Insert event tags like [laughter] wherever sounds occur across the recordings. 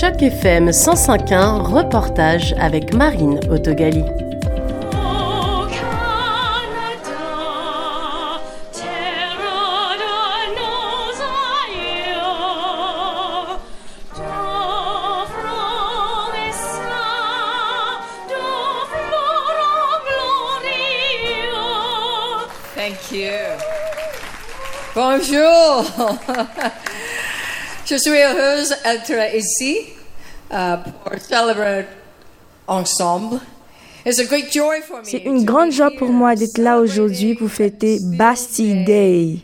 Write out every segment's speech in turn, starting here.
Choc FM 105.1, reportage avec Marine Autogali. Bonjour. [laughs] Je suis heureuse d'être ici pour célébrer ensemble. It's a great joy for me C'est une to grande joie pour moi d'être là aujourd'hui pour fêter Bastille Day.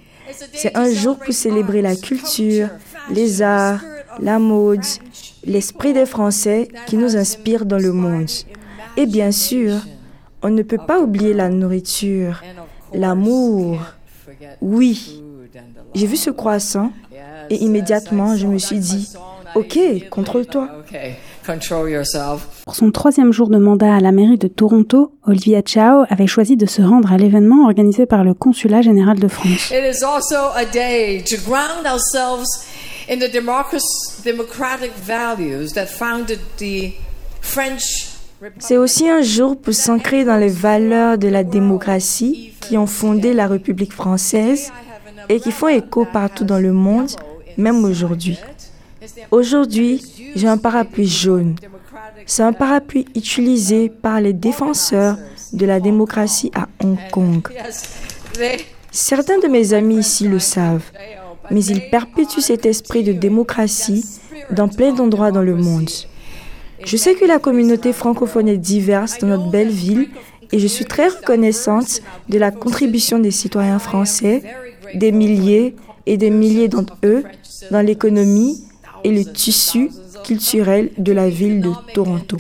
C'est un jour pour célébrer la culture, les arts, la mode, l'esprit des Français qui nous inspire dans le monde. Et bien sûr, on ne peut pas oublier la nourriture, l'amour. Oui, j'ai vu ce croissant et immédiatement je me suis dit, ok, contrôle-toi. Okay, control yourself. Pour son troisième jour de mandat à la mairie de Toronto, Olivia Chow avait choisi de se rendre à l'événement organisé par le Consulat général de France. It is also a day to ground ourselves in the democrac- democratic values that founded the French C'est aussi un jour pour s'ancrer dans les valeurs de la démocratie qui ont fondé la République française et qui font écho partout dans le monde, même aujourd'hui. Aujourd'hui, j'ai un parapluie jaune. C'est un parapluie utilisé par les défenseurs de la démocratie à Hong Kong. Certains de mes amis ici le savent, mais ils perpétuent cet esprit de démocratie dans plein d'endroits dans le monde. Je sais que la communauté francophone est diverse dans notre belle ville et je suis très reconnaissante de la contribution des citoyens français, des milliers et des milliers d'entre eux dans l'économie et le tissu culturel de la ville de Toronto.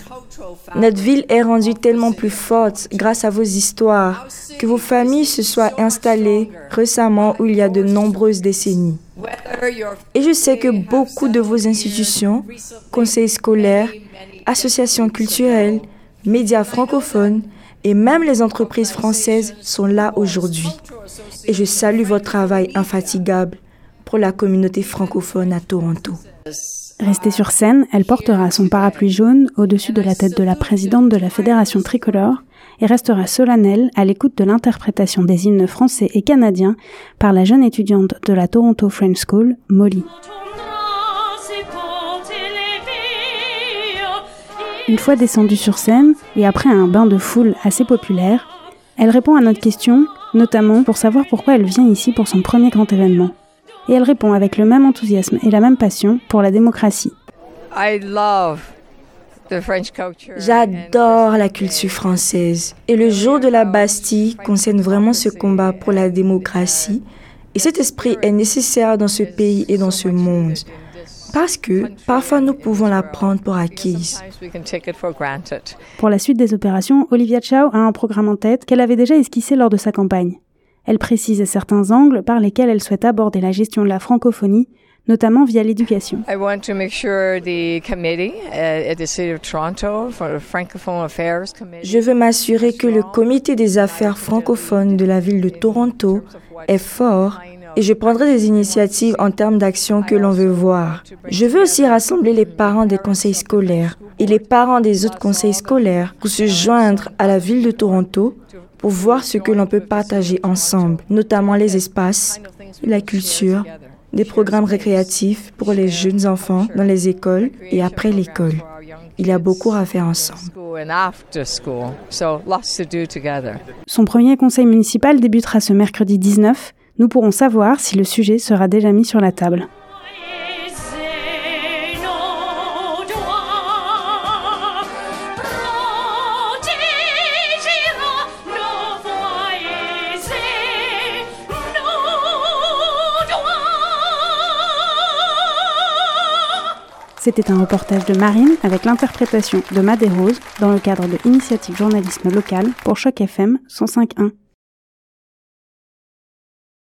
Notre ville est rendue tellement plus forte grâce à vos histoires, que vos familles se soient installées récemment où il y a de nombreuses décennies. Et je sais que beaucoup de vos institutions, conseils scolaires, associations culturelles, médias francophones et même les entreprises françaises sont là aujourd'hui. Et je salue votre travail infatigable pour la communauté francophone à Toronto. Restée sur scène, elle portera son parapluie jaune au-dessus de la tête de la présidente de la Fédération tricolore et restera solennelle à l'écoute de l'interprétation des hymnes français et canadiens par la jeune étudiante de la Toronto French School, Molly. Une fois descendue sur scène et après un bain de foule assez populaire, elle répond à notre question, notamment pour savoir pourquoi elle vient ici pour son premier grand événement. Et elle répond avec le même enthousiasme et la même passion pour la démocratie. I love the French culture. J'adore la culture française. Et le jour de la Bastille concerne vraiment ce combat pour la démocratie. Et cet esprit est nécessaire dans ce pays et dans ce monde. Parce que parfois nous pouvons la prendre pour acquise. Pour la suite des opérations, Olivia Chow a un programme en tête qu'elle avait déjà esquissé lors de sa campagne. Elle précise certains angles par lesquels elle souhaite aborder la gestion de la francophonie, notamment via l'éducation. I want to make sure the committee at the City of Toronto for the Francophone Affairs Committee Je veux m'assurer que le comité des affaires francophones de la ville de Toronto est fort et je prendrai des initiatives en termes d'action que l'on veut voir. Je veux aussi rassembler les parents des conseils scolaires et les parents des autres conseils scolaires pour se joindre à la ville de Toronto pour voir ce que l'on peut partager ensemble, notamment les espaces, la culture, des programmes récréatifs pour les jeunes enfants dans les écoles et après l'école. Il y a beaucoup à faire ensemble. school and after school. So lots to do together. Son premier conseil municipal débutera ce mercredi 19. Nous pourrons savoir si le sujet sera déjà mis sur la table. C'était un reportage de Marine avec l'interprétation de Madé Rose dans le cadre de Initiative Journalisme Local pour Choc FM 105.1.